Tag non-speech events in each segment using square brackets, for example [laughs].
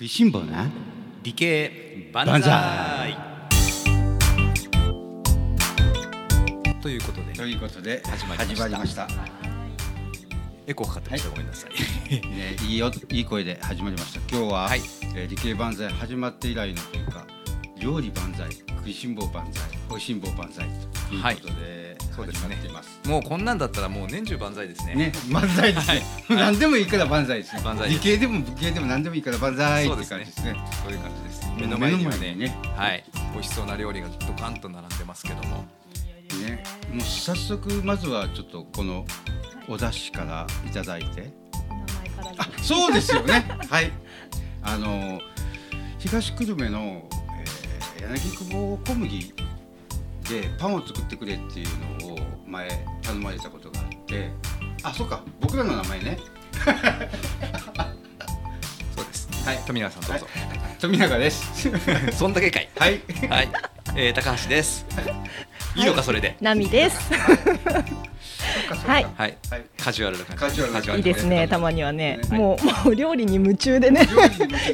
食いしん坊な理系万万歳歳ということで。ということで始まりました。始まりました。エコーかかってました、ごめんなさい。ね、いいよいい声で始まりました。今日は、はい。えー理系万歳始まって以来のというか料理万歳食いしん坊万歳おいしん坊万歳ということで、そうですね。もうこんなんだったらもう年中万歳ですね。ね、万歳ですね、[laughs] 何でもいいから万歳ですね。万歳です。理系でも武系でも何でもいいから万歳ってそうですね。感じですね。そういう感じです。目の前にはね目の前にね。はい。美味しそうな料理がドカンと並んでますけども。ねもう早速まずはちょっとこのお出汁からいただいて。あそうですよね。[laughs] はい。あの東久留米の、えー、柳久保小麦でパンを作ってくれっていうのを前頼まれたことがあって。あそうか。僕らの名前ね。[laughs] そうです。はい。富永さんどうぞ、富永です。[laughs] そんだけかい。はい。はい、えー、高橋です。い。いのかそれで。ナミです。はい、はい。はい。カジュアルな感じ。カジュアルいいですね。たまにはね、はい。もうもう料理に夢中でね。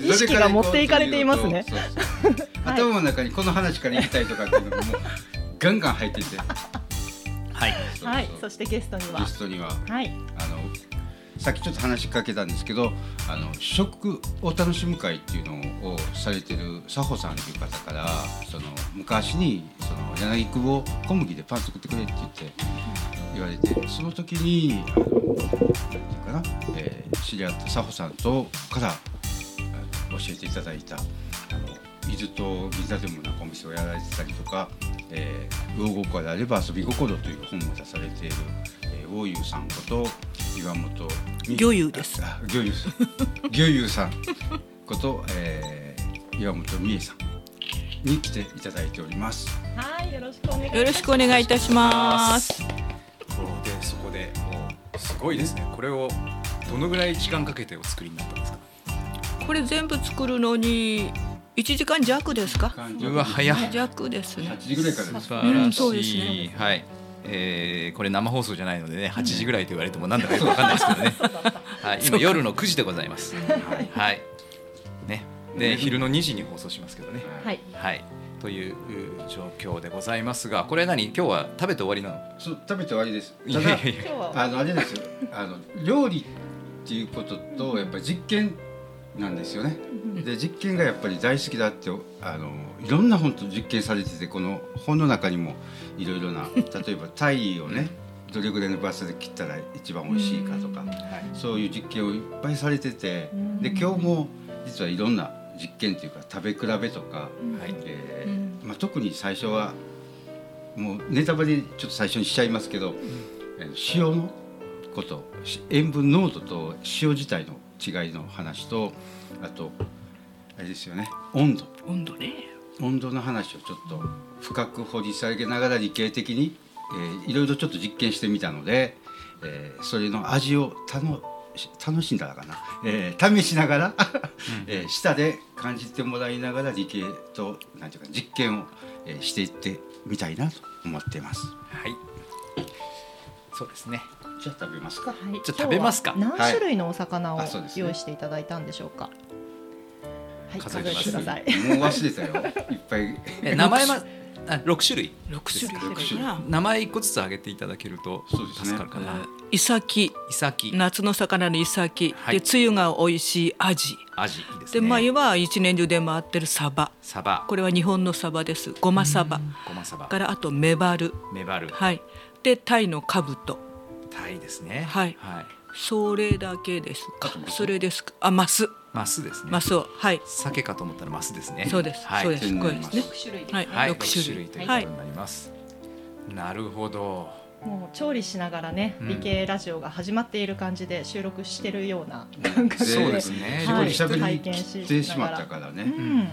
意識が持っていかれていますね。そうそう頭の中にこの話から行きたいとかっていうのがもうガンガン入っててはい。はい、そしてゲストには。ゲ、ストにははい、あのさっきちょっと話しかけたんですけどあの食を楽しむ会っていうのをされてる佐穂さんという方からその昔にその柳久保小麦でパン作ってくれって言って言われてその時にあのなんていうかな、えー知り合った佐穂さんとから教えていただいたあの伊豆と銀座でもなんかお店をやられてたりとか「えー、魚心であれば遊び心」という本を出されている、えー、大優さんこと岩本美魚友ですあ魚友さん魚友さんこと、えー、岩本美恵さんに来ていただいております。はい、よろしくお願いします。よろしくお願いいたします。そうでそこでもうすごいですねこれをどのぐらい時間かけてお作りになったんですか？これ全部作るのに1時間弱ですか？うわ早っ弱ですね。8。時ぐらいからです。素晴らしい、ねはい、えーこれ生放送じゃないのでね8時ぐらいと言われてもなんだかよくわかんないですけどね、はい、今夜の9時でございます。はい。ね。で昼の2時に放送しますけどね。はい、はい。というう状況でございますがこれ何？今日は食べて終わりなの？そう食べて終わりです。いただやいや。いやあのあれですよ。あの料理っていうこととやっぱり実験なんですよね。で実験がやっぱり大好きだってあのいろんな本と実験されててこの本の中にもいろいろな [laughs] 例えばタイをねどれぐらいのバスで切ったら一番美味しいかとかそういう実験をいっぱいされててうんで今日も実はいろんな実験っていうか食べ比べとか、はい。えーまあ、特に最初はもうネタバレちょっと最初にしちゃいますけど、えー塩のことし塩分濃度と塩自体の違いの話とあとあれですよね温度。温度ね。温度の話をちょっと深く掘り下げながら理系的に、えーいろいろちょっと実験してみたので、えーそれの味を楽し楽しんだらかな、えー試しながら、[laughs] えー舌で感じてもらいながら理系となんていうか実験を、えーしていってみたいなと思っています。はい。そうですねじゃあ食べますか。はい、じゃあ食べますか。何種類のお魚をはい用意していただいたんでしょうか。はい、数えてください。もう忘れたよ。[laughs] いっぱい。え名前は？あ6種類。六種類。六種類。名前1個ずつ挙げていただけると助かるかな、イサキ、イサキ。夏の魚のイサキ、はい。でつゆが美味しいアジ、アジですでね前は一年中出回ってるサバ。サバ。これは日本のサバです。ゴマサバ。ゴマサバ。からあとメバル、メバル。はい。でタイのカブト。タイですねはいはい、それだけですか？それですか？あ、マス、マスですねマスを、はい。鮭かと思ったらマスですねそうです。はいそうです。これですね。種類はい。はい、六6種類ということはい。になります、なるほどもう調理しながらね、うん理系ラジオが始まっている感じで収録してるような感覚で。そうですね絞りしゃべりはい切ってしまったからね。うん。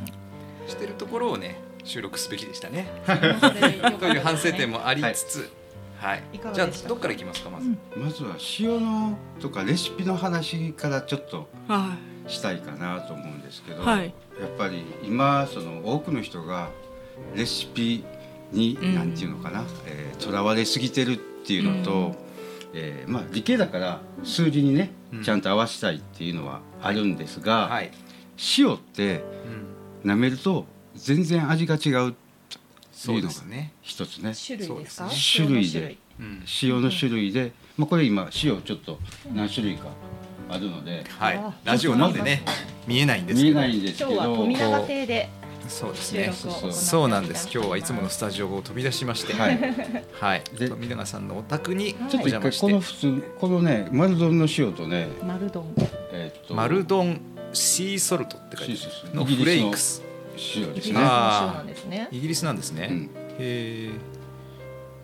してるところをね収録すべきでしたね [laughs] という反省点もありつつはい、じゃあいかがでしたか？どっからいきますかまず、うん。まずは塩のとかレシピの話からちょっとはしたいかなと思うんですけど、はい。やっぱり今その多くの人がレシピにうんなんていうのかなえーとら、われすぎてるっていうのと、うん。えーまあ理系だから数字にねうん。ちゃんと合わせたいっていうのはあるんですが、はい塩って舐めると全然味が違うそうですね、一つね。種類ですか？種類で。塩のうん。塩の種類で、まあ、これ今塩ちょっと何種類かあるので。はい。あラジオなんでね見えないんです見えけどないんですけど。今日は富永邸でそうですね。そうなんです。今日はいつものスタジオを飛び出しまして。はい。はい。で富永さんのお宅にちょっと一回この普通このね丸丼の塩とね丸丼えーっと丸丼シーソルトって書いてシーソルト。あるのフレイクスイ塩ですね。イギリスなんですね、うん。へえ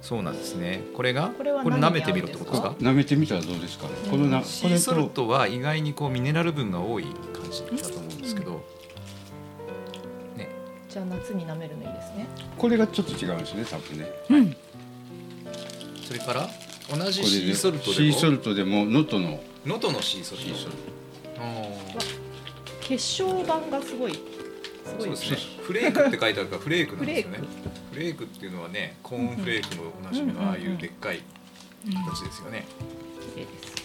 そうなんですね。これが？これ舐めてみろってことですか？舐めてみたらどうですか？ねこのなこれシーソルとトは意外にこうミネラル分が多い感じだと思うんですけど、ね。じゃあ夏に舐めるのいいですね。これがちょっと違うんですね多分ね。うん。それから？同じこれでシーソルトシーソでもルトでも能登の能登のシーソルト。あー。結晶板がすごいすごいそうですね。フレークって書いてあるからフレークなんですよね。フフレークっていうのはねコーンフレークのおなじみのああいうでっかい形ですよね。綺麗です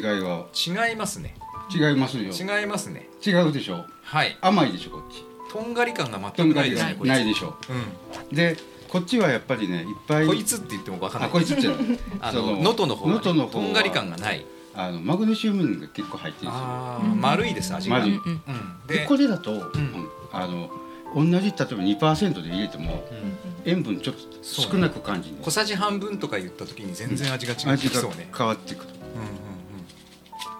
ト違いは違いますね。違いますよ。違いますね。違うでしょ。はい。甘いでしょこっち。とんがり感がと全くなんがりがいですねないでしょ。うでこっちはやっぱりねいっぱいんこいつって言っても分かんない。あこいつって [laughs] あその能登の方能登の方は。とんがり感がないあのマグネシウムが結構入ってるんですよ。丸いです味が。丸い。うんででこれだと、うん。あの同じ例えば2%で入れてもうん。塩分ちょっと少なく感じるんです。小さじ半分とか言った時に全然味が違って味がきそうね変わってくる。うん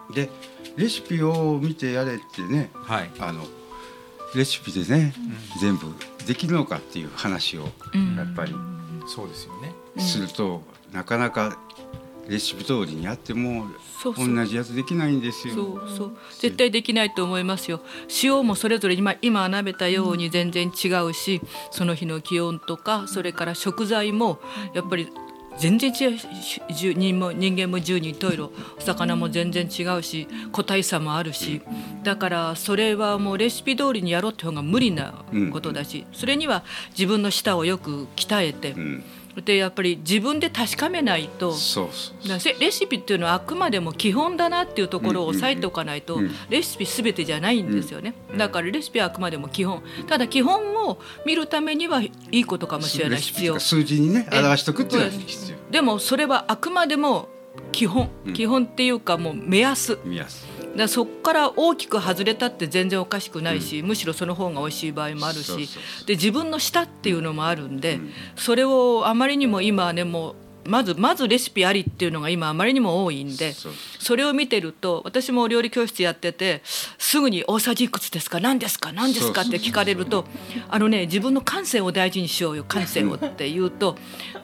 うんでレシピを見てやれってねうんはい。あのレシピでね、全部できるのかっていう話をうん。やっぱりそうですよね。すると、なかなかレシピ通りにやっても同じやつできないんですよ。そうそう。絶対できないと思いますよ。塩もそれぞれ今今舐めたように全然違うしその日の気温とかそれから食材もやっぱり全然違う人も人間も十人十色お魚も全然違うし個体差もあるし。だからそれはもうレシピ通りにやろうって方が無理なことだしそれには自分の舌をよく鍛えてうん、でやっぱり自分で確かめないと。レシピっていうのはあくまでも基本だなっていうところを押さえておかないと、レシピ全てじゃないんですよね、だからレシピはあくまでも基本。ただ基本を見るためにはいいことかもしれない必要。数字にねえ表しとくっていうのは必要。でもそれはあくまでも基本、うん。基本っていうかもう目安。見やすだそこから大きく外れたって全然おかしくないし、むしろその方が美味しい場合もあるしで自分の舌っていうのもあるんで、うん。それをあまりにも今はねもうまずまずレシピありっていうのが今あまりにも多いんでそれを見てると私もお料理教室やっててすぐに「大さじいくつですか？何ですか？何ですか?」って聞かれると「あのね自分の感性を大事にしようよ感性を」って言うと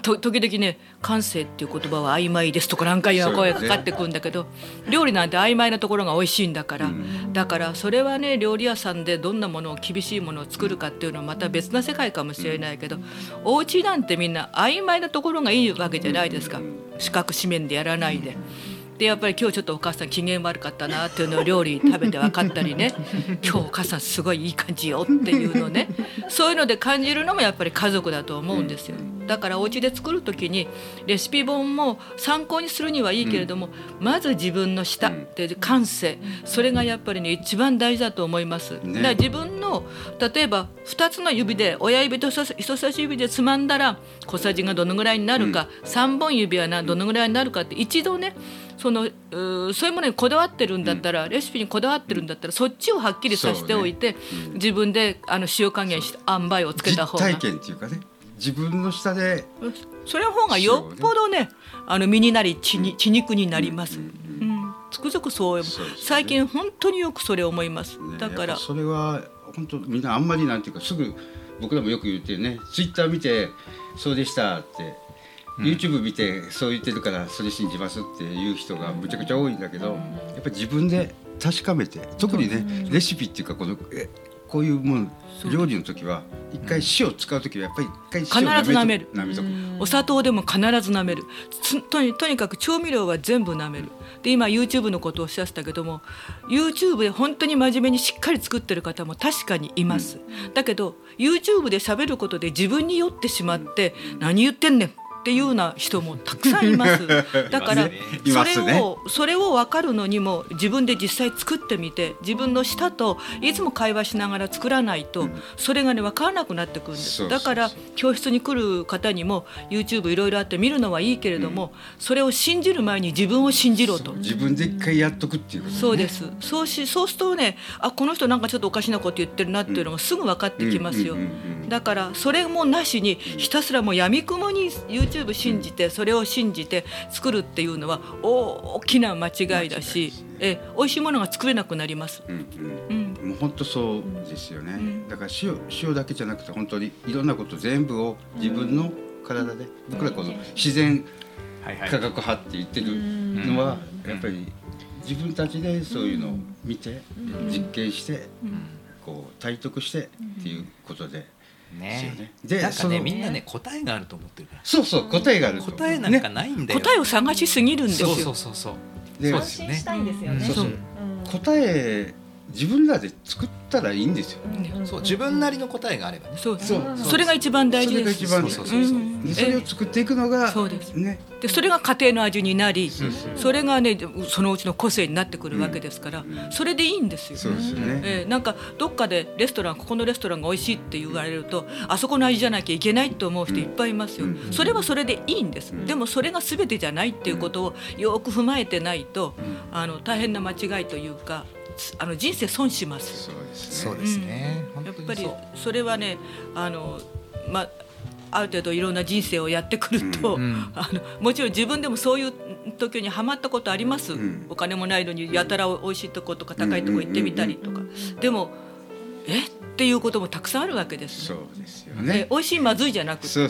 と時々ね「感性っていう言葉は曖昧です」とか何回も声がかかってくるんだけど料理なんて曖昧なところが美味しいんだから。だからそれはね料理屋さんでどんなものを厳しいものを作るかっていうのはまた別な世界かもしれないけどお家なんてみんな曖昧なところがいいわけじゃないですか四角四面でやらないで。でやっぱり今日ちょっとお母さん機嫌悪かったなっていうのを料理食べて分かったりね。[laughs] 今日お母さんすごいいい感じよっていうのね。[laughs] そういうので感じるのもやっぱり家族だと思うんですよ。だからお家で作る時にレシピ本も参考にするにはいいけれども、まず自分の舌って感性。それがやっぱりね一番大事だと思います。ね。だから自分の例えば2つの指で親指と人差し指でつまんだら小さじがどのぐらいになるか、3本指はなどのぐらいになるかって一度ねそのうーそういうものにこだわってるんだったら、レシピにこだわってるんだったらそっちをはっきりさせておいて、自分であの塩加減して塩梅をつけた方が。実体験っていうかね自分の下で。それの方がよっぽどねあの身になり血に血肉になります。うん、つくづくそう最近本当によくそれ思います。ねだから。それは本当みんなあんまりなんていうかすぐ僕らもよく言ってね。ツイッター見てそうでしたって、YouTube 見てそう言ってるからそれ信じますっていう人がむちゃくちゃ多いんだけど、やっぱり自分で確かめて特にね、レシピっていうかこのえこういうもの料理の時は一回塩使う時はやっぱり一回塩必ず舐める。舐めとく。お砂糖でも必ず舐める。つとにとにかく調味料は全部舐める。で今 YouTube のことをおっしゃってたけども YouTube で本当に真面目にしっかり作ってる方も確かにいます、だけど YouTube で喋ることで自分に酔ってしまって、何言ってんねんっっていうような人もたくさんいます。[laughs] だからそれをそれを分かるのにも自分で実際作ってみて自分の舌といつも会話しながら作らないとそれがね分からなくなってくるんです。だから教室に来る方にも YouTube いろいろあって見るのはいいけれども、それを信じる前に自分を信じろと。自分で一回やっとくっていうことねそうです。そうし、そうするとね、あ、この人なんかちょっとおかしなこと言ってるなっていうのがすぐ分かってきますよ。だから、それもなしに、ひたすらもう闇雲に YouTube 信じて、それを信じて作るっていうのは。大きな間違いだし、え、美味しいものが作れなくなります。うんうん。うん。もう本当そうですよね、ん。だから塩塩だけじゃなくて本当にいろんなこと全部を自分の体で、僕らこの自然はいはい。科学派って言ってるのはやっぱり自分たちでそういうのを見て実験してこう体得してっていうことでねね。でなんかねみんなね答えがあると思ってるから。そうそう答えがあると答えなんかないんだよ。答えを探しすぎるんですよ。そうそうそうそう。でそうですよね答え自分らで作ったらいいんですよ。うん。そう自分なりの答えがあればね。そう。そう。それが一番大事です。それが一番そうそうそうそう。うん。でそれを作っていくのがそうです。ね。でそれが家庭の味になりそうそうそれがねそのうちの個性になってくるわけですから、それでいいんですよ。そうですよね、えーなんかどっかでレストランここのレストランが美味しいって言われるとあそこの味じゃなきゃいけないと思う人いっぱいいますよ、うん。それはそれでいいんです、ん。でもそれが全てじゃないっていうことをよく踏まえてないと、あの大変な間違いというかつあの人生損します。そうですね。やっぱりそれはねあのまある程度いろんな人生をやってくると、うんうん。あのもちろん自分でもそういう時にはまったことあります、ん。お金もないのにやたらおいしいとことか高いとこ行ってみたりとか、でもえ？っていうこともたくさんあるわけですそうですよえね美味しいまずいじゃなくてえ？っ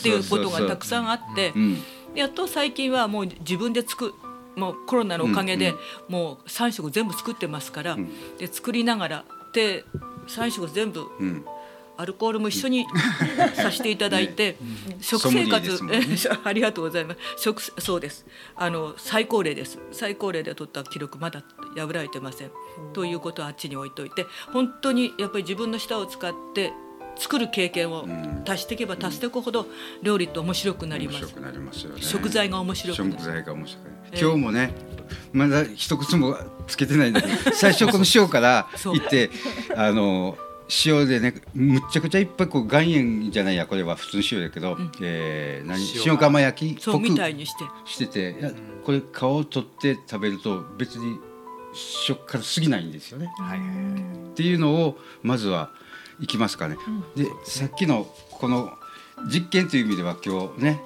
ていうことがたくさんあって。うん。やっと最近はもう自分で作もうコロナのおかげでうんもう3食全部作ってますから、ん。で作りながらで3食全部うん。アルコールも一緒にさせていただいて、食生活、ね。[laughs] ありがとうございます。食そうです。あの最高齢です。最高齢で取った記録まだ破られてません、ということはあっちに置いといて本当にやっぱり自分の舌を使って作る経験をん。足していけば足していくほど料理って面白くなります。面白くなりますよね。食材が面白くなる。食材が面白く今日もねまだ一口もつけてないんだけど最初この塩からそう。いってあの塩でねむっちゃくちゃいっぱいこう岩塩じゃないやこれは普通の塩だけど、えー何？塩塩釜焼き？っそうぽくみたいにして。してこれ皮を取って食べると別に食感過ぎないんですよね。はい。っていうのをまずはいきますかね。でさっきのこの実験という意味では今日ね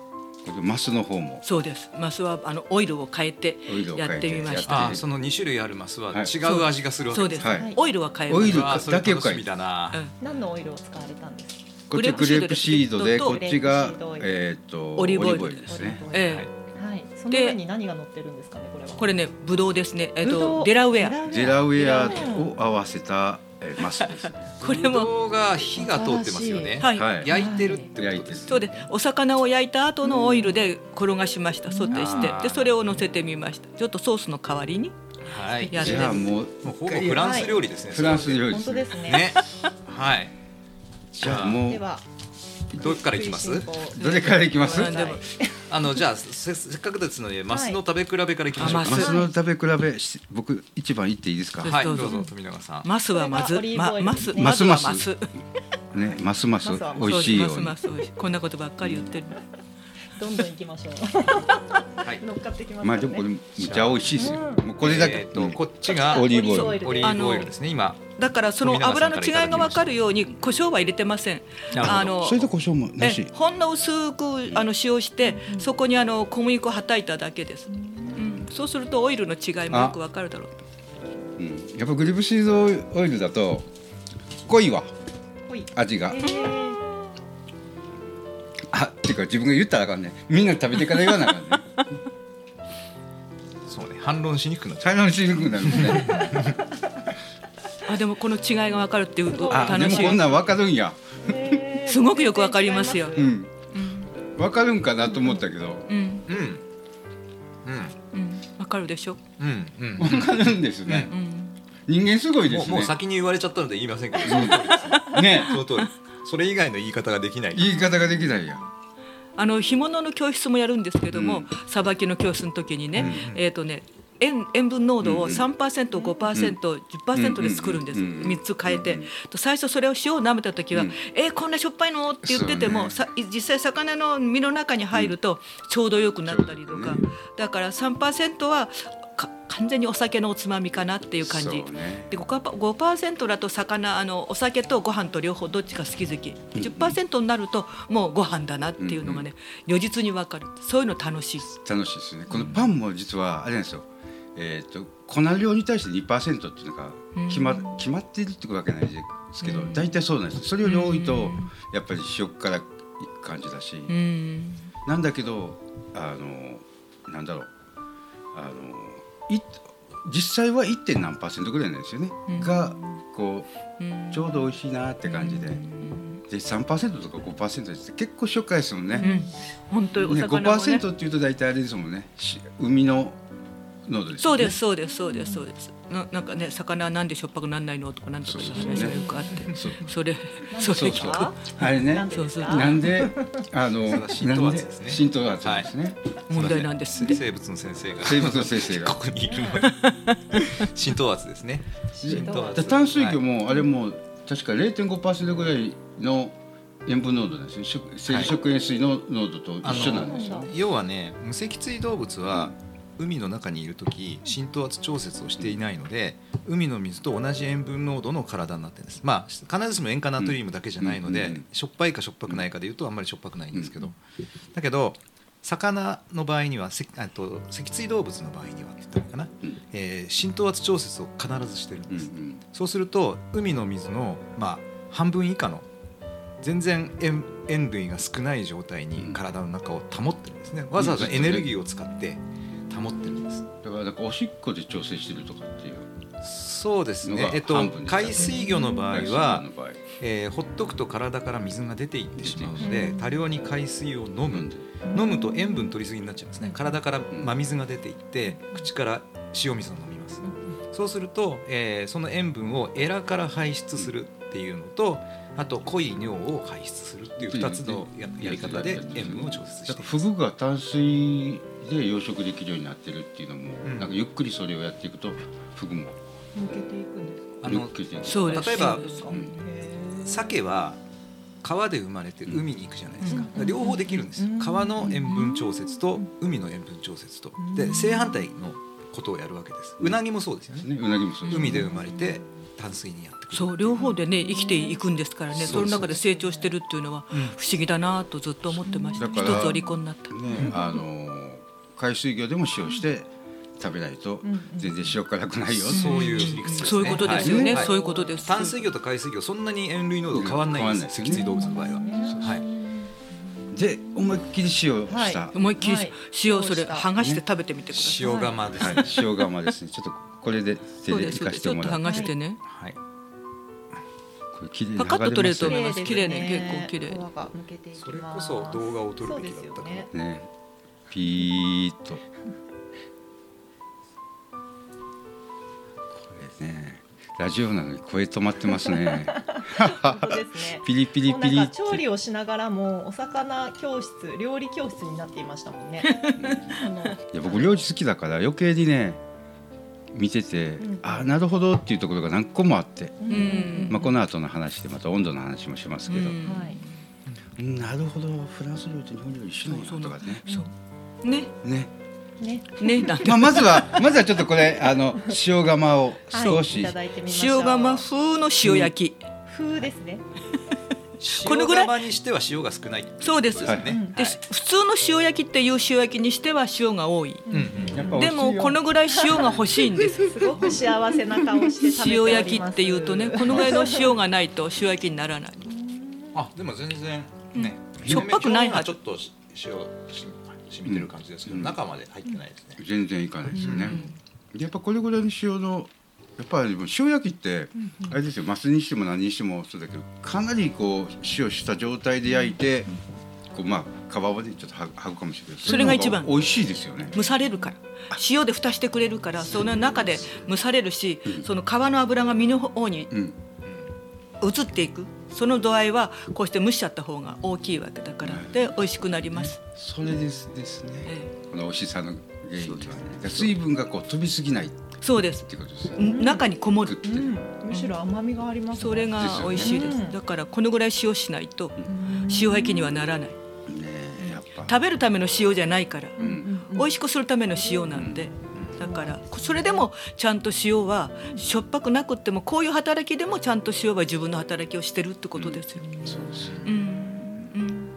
マスの方も。そうです。マスはあのオイルを変えてやってみましやた。その二種類あるマスははい。違う味がするわけそうです、はい。オイルは変えますオイルだけを楽しみだな。うん。何のオイルを使われたんですか？こっちグレープシードでグこっちがえっとオリーブオイル。ですね。ええ。はい。その上に何が乗ってるんですかねこれは。これねブドウですね。えっ、とデラウェア。デラウェアを合わせたえーマスですね。これも動が火が通ってますよね。はい、はい。焼いてるってことです。そうですお魚を焼いた後のオイルで転がしましたソテーしてでそれを乗せてみましたちょっとソースの代わりにはい。じゃあもうもうほぼフランス料理ですね。フランス料理本当ですね。ね。はい。じゃあもうではどっからいきます？どれからいきます？あのじゃあせせっかくですのでマスの食べ比べからいきましょう。マス。マスの食べ比べし僕一番言っていいですか？はいどうぞ。富永さん。マスはまずマスねまずはますますマスねますます。マスは美味しいように。そうです。マスマス美味しい。こんなことばっかり言ってるどんどん行きましょう。はい。乗っかってきますまあからね。でもこれむちゃ美味しいですよ。もうこれだけえーとこっちがオリーブオイルオリーブオイルですね今。だからその油の違いが分かるように胡椒は入れてませんあのそれと胡椒もなえし。ほんの薄くあの使用してそこにあの小麦粉をはたいただけです、うん、そうするとオイルの違いもよく分かるだろううんやっぱグリープシードオイルだと濃いわほい。味がえ。ーあっていうか自分が言ったらあかんね。みんな食べてから言わなあかんね。そうね反論しにくくなっちゃ採用しにくくなるんですね。[laughs] あでもこの違いが分かるっていうと楽しいもこんなんわかるんや。え [laughs] ーすごくよく分かりますよ、うん。うんわかるんかなと思ったけど。うんう。うん。うん。うん、分かるでしょ、うん。うん。わかるんですねう。ん、人間すごいですねもうもう。先に言われちゃったので言いませんけどその通りですね。それ以外の言い方ができない。言い方ができないや。あの干物の教室もやるんですけどもうん。さば、きの教室の時にね、うん。えっ、とね塩塩分濃度をうん3%、5%、10%で作るんです、うん3つ変えて、最初それを塩を舐めた時は「うん。えーこんなしょっぱいの?」って言ってても、実際魚の身の中に入るとちょうどよくなったりとか、だから3%はか完全にお酒のおつまみかなっていう感じ。ね。で 5%, 5だと魚あのお酒とご飯と両方どっちか好き好き。10%になるともうご飯だなっていうのがね、如実に分かる。そういうの楽しい。楽しいですね。このパンも実はあれなんですよ。えー、と粉量に対して2%っていうのが決ま,、決まっているってわけないですけど、うん。大体そうなんですそれより多いと、うんやっぱり塩辛い感じだし、うん。なんだけどあのなんだろう。あのい実際は 1. 点何パーセントぐらいなんですよね、うん。がこうちょうど美味しいなって感じで、で3%とか5%って結構初回ですもんね。うん。本当におね魚もね。5%っていうと大体あれですもんね。し海の濃度ですよね。そうですそうですそうですそうですななんかね魚はなんでしょっぱくなんないのとかなんとかい？う話がよくあって。そう。それそれそうそうあれねなんでそうそう。なんであの浸透圧ですね。浸透圧ですね、問題なんです生物の先生が。生物の先生が。ここにいる浸透圧ですね。浸透圧。で淡水魚もあれも確か0.5%ぐらいの塩分濃度ですね食生食塩水の濃度と一緒なんですよ、要はね無脊椎動物は海の中にいる時浸透圧調節をしていないので海の水と同じ塩分濃度の体になってるんです。まあ必ずしも塩化ナトリウムだけじゃないので、しょっぱいかしょっぱくないかでいうとあんまりしょっぱくないんですけど、だけど魚の場合にはせあと脊椎動物の場合にはって言ったらいいかな、うん。えー浸透圧調節を必ずしてるんです、そうすると海の水の、まあ、半分以下の全然塩塩類が少ない状態に体の中を保ってるんですね。わざわざエネルギーを使って保ってるんです。だからなんかおしっこで調整してるとかっていう。そうですね。えっと海水魚の場合はえーほっとくと体から水が出ていってしまうので多量に海水を飲む。飲ん。で飲むと塩分取りすぎになっちゃうんですね。体から真水が出ていって口から塩水を飲みます。そうすると、えーその塩分をエラから排出するっていうのとあと濃い尿を排出するっていう2つのややり方で塩分を調節だしています。からフグが淡水で養殖できるようになってるっていうのも、うん。なんかゆっくりそれをやっていくとフグも。抜けていくんですか？あのそうです例えば鮭は川で生まれて海に行くじゃないですか,、うん両方できるんですよ。うん川の塩分調節と海の塩分調節とでうん正反対のことをやるわけです。うなぎもそうですよね。ねうなぎもそうです。海で生まれて淡水にやってくる。そう両方でね生きていくんですからね。その中で成長してるっていうのはうん。不思議だなとずっと思ってました。だから一つお利口になった。ね、あの海水魚でも塩して食べないとうんうん。全然塩辛くないよ、そういう理屈ですね。そういうことですよね、はい。そういうことです。淡水魚と海水魚そんなに塩類濃度変わんないんです。変わんない。脊椎動物の場合は。はいで思いっきり塩した、は思いっきりはい。塩それ剥がして食べてみてください、塩釜ですはい、塩釜ですね。ちょっとこれで手そうですでいかしてちょっと剥もらってがしてね、はい。これ綺麗にパカッと取れると思います。綺麗ね。結構綺麗。皮が抜けていきます。それこそ動画を撮るべきだったかそうですよね。れますねピーッと。これねラジオなのに声止まってますね。本当ですね。[laughs] ピリピリもうなんかピリ調理をしながらもお魚教室料理教室になっていましたもんね。いや僕料理好きだから余計にね見てて、うん。あなるほどっていうところが何個もあって、ん。まあ、この後の話でまた温度の話もしますけど、うん。はい。うん。なるほど。フランス料理と日本料理一緒なんやとかね。そうね。ね。ね。ねなまあ、まずはまずはちょっとこれあの塩釜をはい。少し。塩釜風の塩焼き、風ですね。[laughs] このぐらい。塩釜にしては塩が少ない。そうです、はい。ねで普通の塩焼きっていう塩焼きにしては塩が多い。でもこのぐらい塩が欲しいんです。[laughs] すごく幸せな顔して。塩焼きっていうとねこのぐらいの塩がないと塩焼きにならない。あでも全然ね。しょっぱくないはちょっとし塩し染みてる感じですけど、中まで入ってないですね、全然いかないですよね、でやっぱこれぐらいの塩のやっぱり塩焼きってあれですよ。マスにしても何にしてもそうだけどかなりこう塩した状態で焼いてこうまあ皮をねちょっとは剥ぐかもしれないけどそれが一番。美味しいですよね。蒸されるから。塩で蓋してくれるからその中で蒸されるしその皮の油が身の方にうん。移っていくその度合いはこうして蒸しちゃった方が大きいわけだからで美味しくなります。それですですね、えこの美味しさの原因は。ね水分がこう飛びすぎないっそうです。てことです。よねん。中にこもる。むしろ甘みがあります、ね。それが美味しいです。うん。だからこのぐらい塩しないとうん。塩焼きにはならない。ねえやっぱ。食べるための塩じゃないから。美味しくするための塩なんで、だからそれでもちゃんと塩はしょっぱくなくってもこういう働きでもちゃんと塩は自分の働きをしてるってことですよ。そうですようん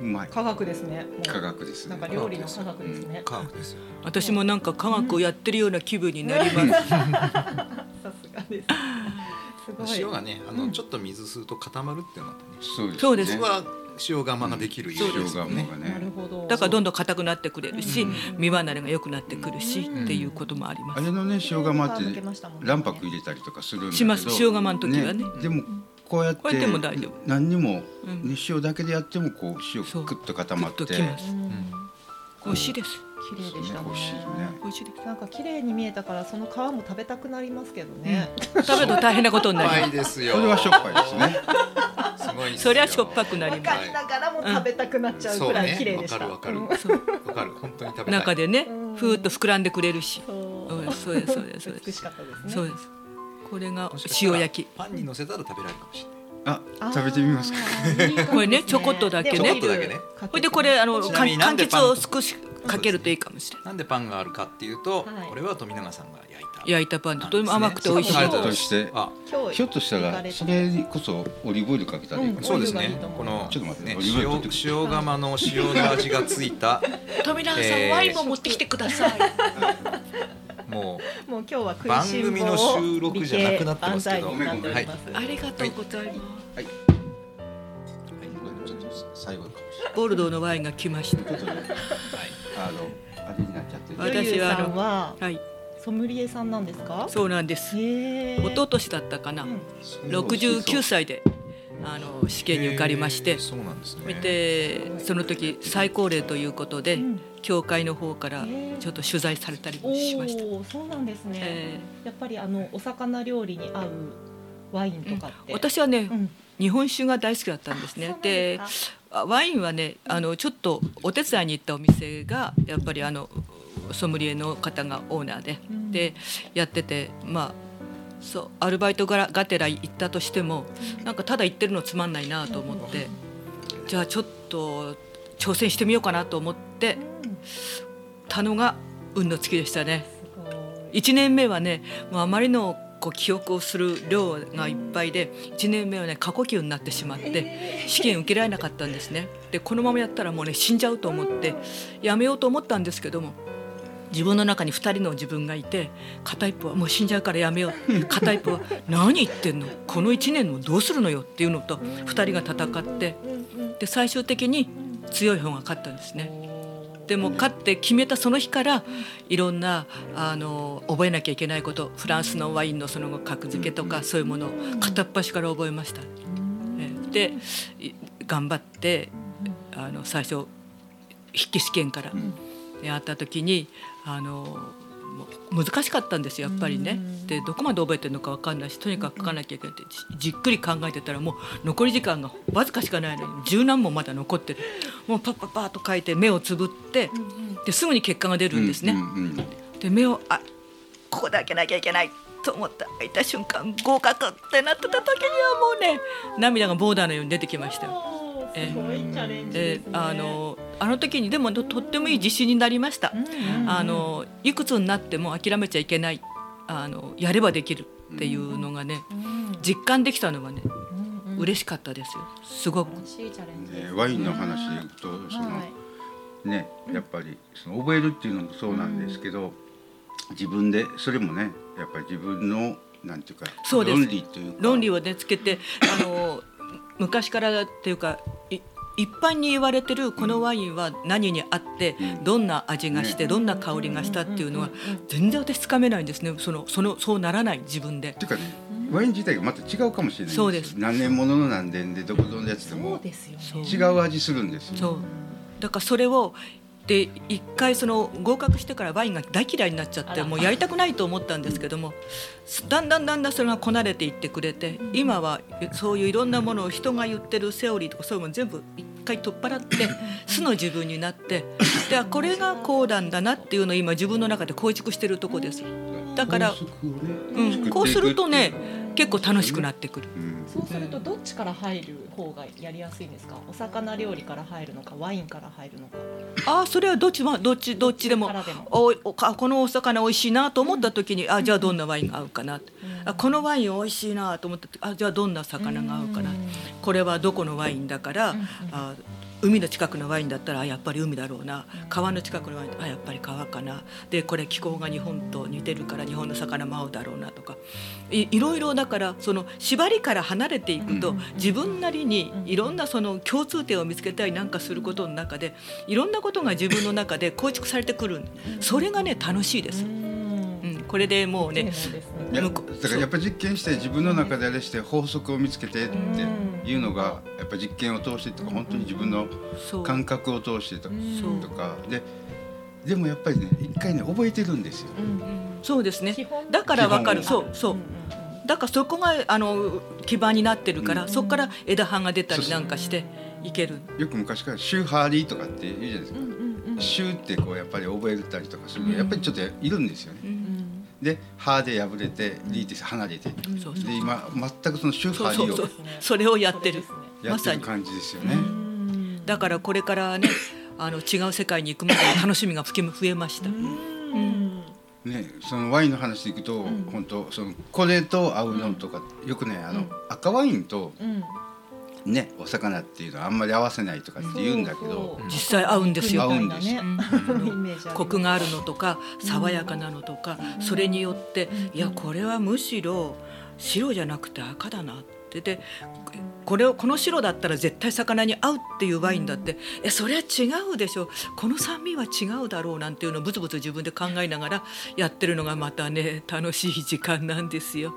うまい科学ですね。科学ですねなんか料理の科学ですね。科学ですよ私もなんか科学をやってるような気分になります。[laughs] さすがです。すごい。塩がねあのちょっと水吸うと固まるっていうのがあってねそうですねそうですそこは塩釜ができる塩理由ですよねねほど。だからどんどん硬くなってくれるしうん。身離れが良くなってくるしうんっていうこともあります。あれのね塩釜って卵白入れたりとかするんだけどします。塩釜の時はね。でもこうやってこうやっても大丈夫。何にも、塩だけでやってもこう塩そう。クッと固まって。グッときます。うん。美味しいです。綺麗でしたね。美味しいですね。美味しい。です。なんか綺麗に見えたからその皮も食べたくなりますけどね。食べると大変なことになりうままいですよ。これはしょっぱいですね。すごい。そりゃしょっぱくなわります。かりながらも食べたくなっちゃうくらい綺麗でした。そうねわかるわかる。わかる。本当に食べたい。中でねうん。ふーっと膨らんでくれるし。そう。うんそうですそうですそうです。美しかったですね。そうです。これが塩焼き。パンに乗せたら食べられるかもしれない。あ食べてみますか。これねちょこっとだけね。こっとだけね。かけてほいでこれあの柑橘を少しかけるといいかもしれない。なんでパンがあるかっていうと、はい。これは富永さんが焼いた。焼いたパンととても甘くて美味しい。ひょっとしたらそれにこそオリーブオイルかけたらいいかもしれないそうですね。このちょっと待ってね。塩塩釜の塩の味がついた [laughs] 富永さん、えーワインも持ってきてください。[laughs] ももう今日は番組の収録じゃなくなってますけど。美形万歳になっております。ありがとうございます。はい。ちょっと最後ボルドーのワインが来ました。ちょっとねあのあれになっちゃってる私はゆゆさんははい、ソムリエさんなんですか？そうなんです。一昨年だったかな。うん六十九歳であの試験に受かりましてえー、そうなんですねでその時最高齢ということで、うん教会の方からちょっと取材されたりしました。お、そうなんですね。えやっぱりあのお魚料理に合うワインとかって。ー私はね、うん日本酒が大好きだったんですね。でワインはねあのちょっとお手伝いに行ったお店がやっぱりあのソムリエの方がオーナーで、うん。でやっててまあそうアルバイトががてら行ったとしてもなんかただ行ってるのつまんないなと思って、じゃあちょっと挑戦してみようかなと思ってうん。たのが運の月でしたね。すごい。1年目はねもうあまりのこう記憶をする量がいっぱいで1年目はね過呼吸になってしまって試験受けられなかったんですね。でこのままやったらもうね死んじゃうと思ってやめようと思ったんですけども自分の中に2人の自分がいて片一方はもう死んじゃうからやめよう。片一方は何言ってんの？この1年もどうするのよっていうのと2人が戦ってで最終的に強い方が勝ったんですね。でも勝って決めたその日からいろんなあの覚えなきゃいけないことフランスのワインのその後格付けとかそういうものを片っ端から覚えました。えーでい頑張ってあの最初筆記試験からやった時にあの難しかったんですよやっぱりね。でどこまで覚えてるのか分かんないしとにかく書かなきゃいけないってじじっくり考えてたらもう残り時間がわずかしかないのに十何問まだ残ってるもうパッパッパーっと書いて目をつぶってですぐに結果が出るんですね。で目をあここで開けなきゃいけないと思った開いた瞬間合格ってなってた時にはもうね涙がボーダーのように出てきましたよ。おーえすごいチャレンジでですね。あのあの時にでもととってもいい自信になりました。うんうんうん。あのいくつになっても諦めちゃいけないあのやればできるっていうのがねうん。実感できたのがねうんうん。嬉しかったですよ。すごく。ねワインの話でいくとその、はい。ねやっぱりその覚えるっていうのもそうなんですけど、自分でそれもねやっぱり自分のなんていうかそうです。論理というか。論理をねつけてあの昔からっていうかい一般に言われてるこのワインは何にあってうん。どんな味がしてどんな香りがしたっていうのは全然私つかめないんですね。そのそのそうならない自分で。っていうかねワイン自体がまた違うかもしれないんそうです。何年ものの何年でどこぞのやつでも違う味するんですよ。そう。だからそれをで一回その合格してからワインが大嫌いになっちゃってもうやりたくないと思ったんですけどもだんだんだんだんそれがこなれていってくれて今はそういういろんなものを人が言ってるセオリーとかそういうもの全部一回取っ払って [laughs] 素の自分になってであこれがこうなんだなっていうのを今自分の中で構築してるとこです。だからうん、こうするとね結構楽しくなってくる。うん。そうするとどっちから入る方がやりやすいんですか？お魚料理から入るのかワインから入るのか。ああそれはどっちもどっちどっちでも。おおあこのお魚美味しいなと思った時にあじゃあどんなワインが合うかな、あこのワイン美味しいなと思った時あじゃあどんな魚が合うかな、これはどこのワインだから、あ海の近くのワインだったらあやっぱり海だろうな。川の近くのワインあやっぱり川かな。でこれ気候が日本と似てるから日本の魚も合うだろうなとか。いいろいろだからその縛りから離れていくと、自分なりにいろんなその共通点を見つけたりなんかすることの中でいろんなことが自分の中で構築されてくる。それがね楽しいです。うん、これでもうねだからやっぱり実験して自分の中であれして法則を見つけてっていうのがやっぱり実験を通してとか本当に自分の感覚を通してとかででもやっぱりね一回ね覚えてるんですよ。そうですね。だからわかる。基そうそう。だからそこがあの基盤になってるから、そこから枝葉が出たりなんかしていける。よく昔から「シューハーリー」とかって言うじゃないですか。シューってこうやっぱり覚えたりとかするのやっぱりちょっといるんですよね。で「ハー」で破れて「リー」って離れて。そうそうで今全くその「シューハーリー」をそう。そうそれをやってる。やまさに。ってる感じですよね。だからこれからねあの違う世界に行くまでの楽しみが増えました。ね、そのワインの話でいくと、本当そのこれと合うのとか、よくねあの、赤ワインとねお魚っていうのはあんまり合わせないとかって言うんだけど、実際合うんですよ。合うんです。よ [laughs] コクがあるのとか爽やかなのとか、それによっていやこれはむしろ白じゃなくて赤だなって。でこれをこの白だったら絶対魚に合うっていうワインだってえそれは違うでしょ。この酸味は違うだろうなんていうのをブツブツ自分で考えながらやってるのがまたね楽しい時間なんですよ。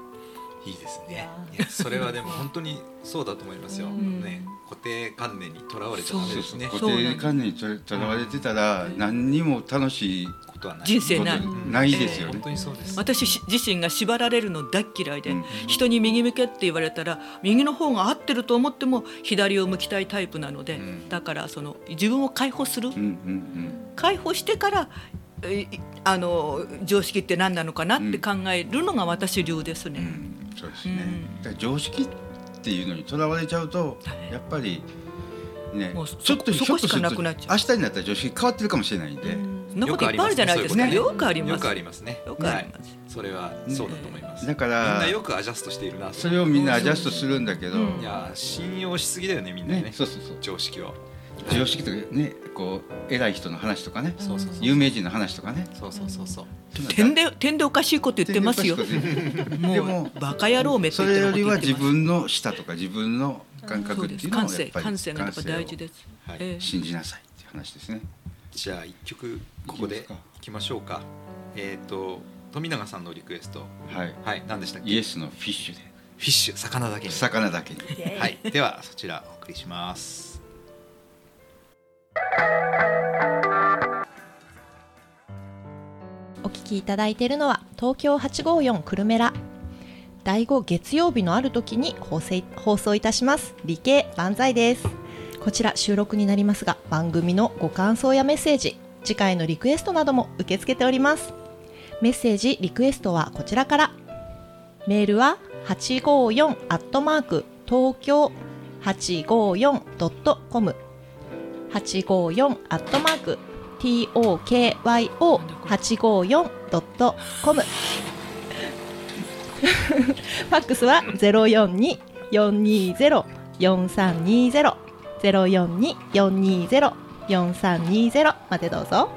いいですね。いやそれはでも本当にそうだと思いますよ、ん。ね固定観念にとらわれちゃダメですね。固定観念にととらわれてたら、何にも楽しいことはない。人生ない。ないですよね。本。当にそうです。私し自身が縛られるの大っ嫌いで、うん。人に右向けって言われたら右の方が合ってると思っても左を向きたいタイプなので、うん。だからその自分を解放する、うんうん解放してからえいあの常識って何なのかなって考えるのが私流ですね。うんうん、そうですね。うん。常識っていうのにとらわれちゃうと、はい。やっぱりねもうそちょっとそこしかなくなっちゃう。明日になったら常識変わってるかもしれないんで。そん。なこといっぱいあるじゃないですか。よくあります。よくありますね。よくあります。はい。それはそうだと思います、だかみんならよくアジャストしているなと。それをみんなアジャストするんだけど、うん。いや信用しすぎだよねみんなね。ね、そうそうそう。常識を常識とかね、こう偉い人の話とかね、そうそうそう有名人の話とかね。そうそうそうそう。点で点でおかしいこと言ってますよ。[laughs] もうでもバカ野郎めってそ言ってるれよりは自。分の舌とか自分の感覚っていうのを感性やっぱり感性がやっぱ大事です。はいええ。信じなさいっていう話ですね。じゃあ一曲ここでいきましょうか。えっ、と富永さんのリクエスト。はい。はい何でしたっけ？イエスのフィッシュで。フィッシュ魚だけに。魚だけに。はい。ではそちらお送りしますお聞きいただいているのは東京854クルメラ。第5月曜日のある時に放送放送いたします。理系万歳です。こちら収録になりますが番組のご感想やメッセージ次回のリクエストなども受け付けております。メッセージリクエストはこちらから。メールは854アットマーク東京 854.com 854アットマーク tokyo854.com [laughs] ファックスは042-420-4320 042-420-4320までどうぞ。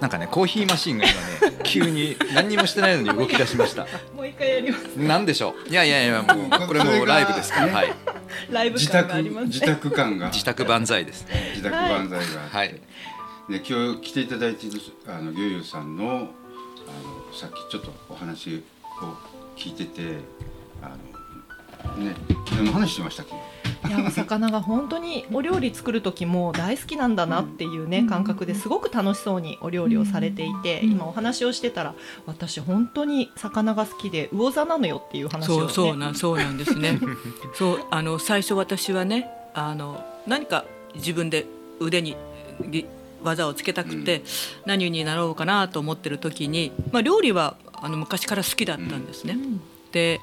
なんかねコーヒーマシンが今ね急に何にもしてないのに動き出しました。もう一回やります。なんでしょう？いやいやいや [laughs] もうこれもうライブですから。はい。[laughs] ライブ自宅感があります自宅感が。自宅万歳です。ね自宅万歳がはい。で今日来ていただいているあのゆうゆうさんのあのさっきちょっとお話を聞いててあのね何の話してましたっけ？いやお魚が本当にお料理作る時も大好きなんだなっていうね感覚ですごく楽しそうにお料理をされていて今お話をしてたら私本当に魚が好きで魚座なのよっていう話を、ね、そうそうなんそうなんですね。[laughs] そうあの最初私はねあの何か自分で腕にぎ技をつけたくて、何になろうかなと思ってる時に、まあ、料理はあの昔から好きだったんですね。で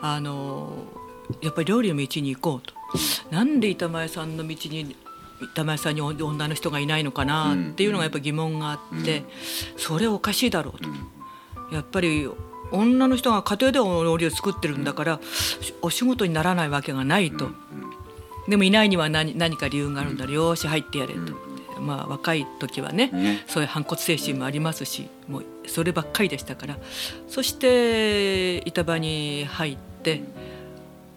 あのやっぱり料理の道に行こうと。なんで板前さんの道に板前さんに女の人がいないのかなっていうのがやっぱ疑問があって、それおかしいだろうと。やっぱり女の人が家庭でお料理を作ってるんだからお仕事にならないわけがないと。でもいないには何何か理由があるんだよーし入ってやれと。まあ若い時はねね。そういう反骨精神もありますしもうそればっかりでしたから。そして板場に入って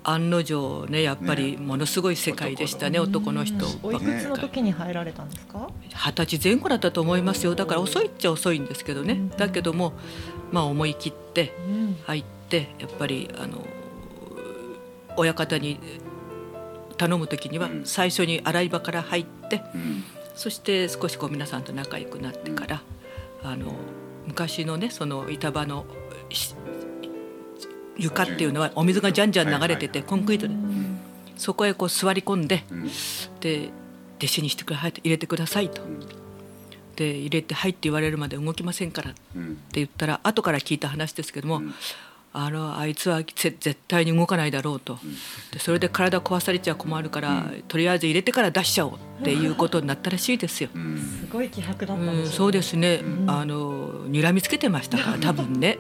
案の定ねやっぱりものすごい世界でしたね男の人。おいくつの時に入られたんですか、二十歳前後だったと思いますよ。だから遅いっちゃ遅いんですけどね。だけどもまあ思い切ってうん。入ってやっぱりあの親方に頼む時には最初に洗い場から入ってうん。そして少しこう皆さんと仲良くなってからあの昔のねその板場のし床っていうのはお水がじゃんじゃん流れててコンクリートで。そこへこう座り込んでうん。で弟子にしてください入れてくださいと。で入れて「はい」って言われるまで動きませんからってうん。言ったら後から聞いた話ですけども、あのあいつはぜ絶対に動かないだろうと。でそれで体壊されちゃ困るから、とりあえず入れてから出しちゃおうっていうことになったらしいですよ。うん。すごい気迫だったんうん、ですそうですね、あの睨みつけてましたから [laughs] 多分ね。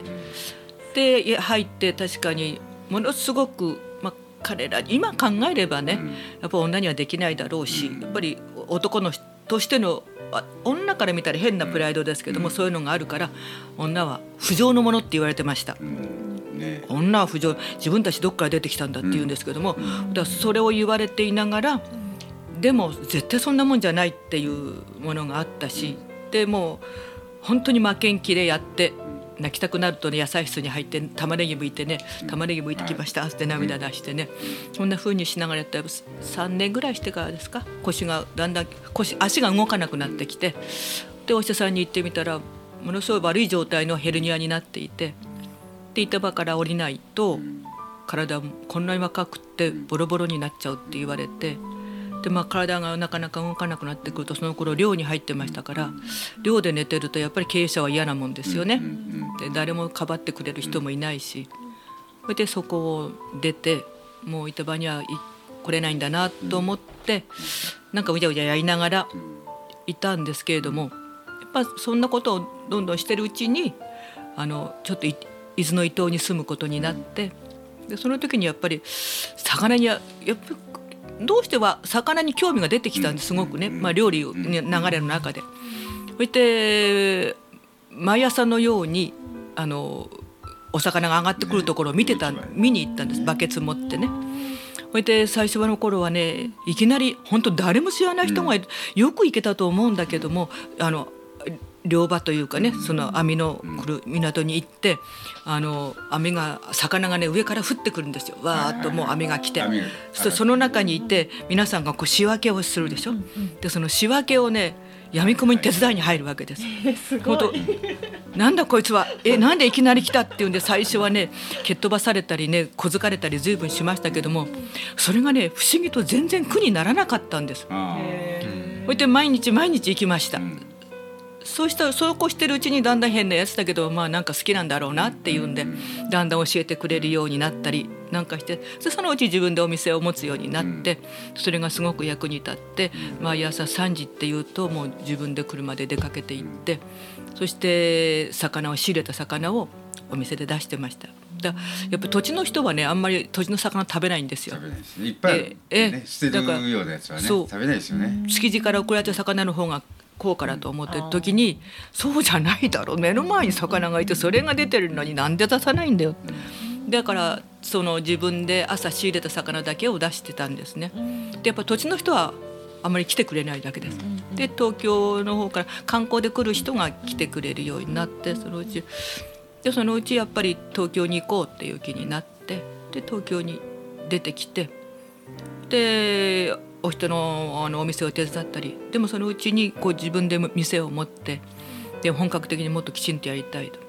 でいや入って確かにものすごく、まあ、彼ら今考えればね、やっぱ女にはできないだろうし、やっぱり男の人としてのあ女から見たら変なプライドですけども、そういうのがあるから女は不浄のものって言われてました。うん。ね。女は不浄自分たちどっから出てきたんだって言うんですけども、だそれを言われていながら、でも絶対そんなもんじゃないっていうものがあったし、でもう本当に負けん気でやって泣きたくなるとね野菜室に入って玉ねぎ剥いてね玉ねぎ剥いてきましたって涙出してね。そんな風にしながらやったら3年ぐらいしてからですか？腰がだんだん腰足が動かなくなってきてでお医者さんに行ってみたらものすごい悪い状態のヘルニアになっていてで板場から降りないと体もこんなに若くってボロボロになっちゃうって言われてで、まあ、体がなかなか動かなくなってくるとその頃寮に入ってましたから寮で寝てるとやっぱり経営者は嫌なもんですよね。で誰もかばってくれる人もいないしそれでそこを出てもう板場にはい来れないんだなと思ってなんかうじゃうじゃやりながらいたんですけれどもやっぱそんなことをどんどんしてるうちにあのちょっとい伊豆の伊東に住むことになってでその時にやっぱり魚にはやっぱどうしては魚に興味が出てきたんですすごくね、まあ、料理の流れの中で。そして毎朝のようにあのお魚が上がってくるところを見てた見に行ったんです。バケツ持ってね。それで最初の頃はねいきなり本当誰も知らない人がよく行けたと思うんだけどもあの漁場というかねその網の来る港に行ってあの網が魚がね上から降ってくるんですよ。わーっともう網が来て。そその中にいて皆さんがこう仕分けをするでしょ。でその仕分けをねやみくもに手伝いに入るわけです。すご本い。当なんだこいつは。えなんでいきなり来たっていうんで最初はね蹴っ飛ばされたりね小づかれたり随分しましたけどもそれがね不思議と全然苦にならなかったんです。あそれで毎日毎日行きました。んそうしたらそうこうしてるうちにだんだん変なやつだけどまあなんか好きなんだろうなっていうんでだんだん教えてくれるようになったりなんかしてでそのうち自分でお店を持つようになってそれがすごく役に立って毎朝3時っていうともう自分で車で出かけて行ってそして魚を仕入れた魚をお店で出してました。だやっぱり土地の人はねあんまり土地の魚食べないんですよ。食。べないですね。いっぱいある、え捨てるようなやつはね。食べないですよね。築地から送られた魚の方が高価だと思ってる時に、そうじゃないだろう。目の前に魚がいてそれが出てるのになんで出さないんだよ。って、だからその自分で朝仕入れた魚だけを出してたんですね。でやっぱ土地の人はあまり来てくれないだけです。で東京の方から観光で来る人が来てくれるようになってそのうちでそのうちやっぱり東京に行こうっていう気になってで東京に出てきてでお人のあのお店を手伝ったりでもそのうちにこう自分で店を持ってで本格的にもっときちんとやりたいと。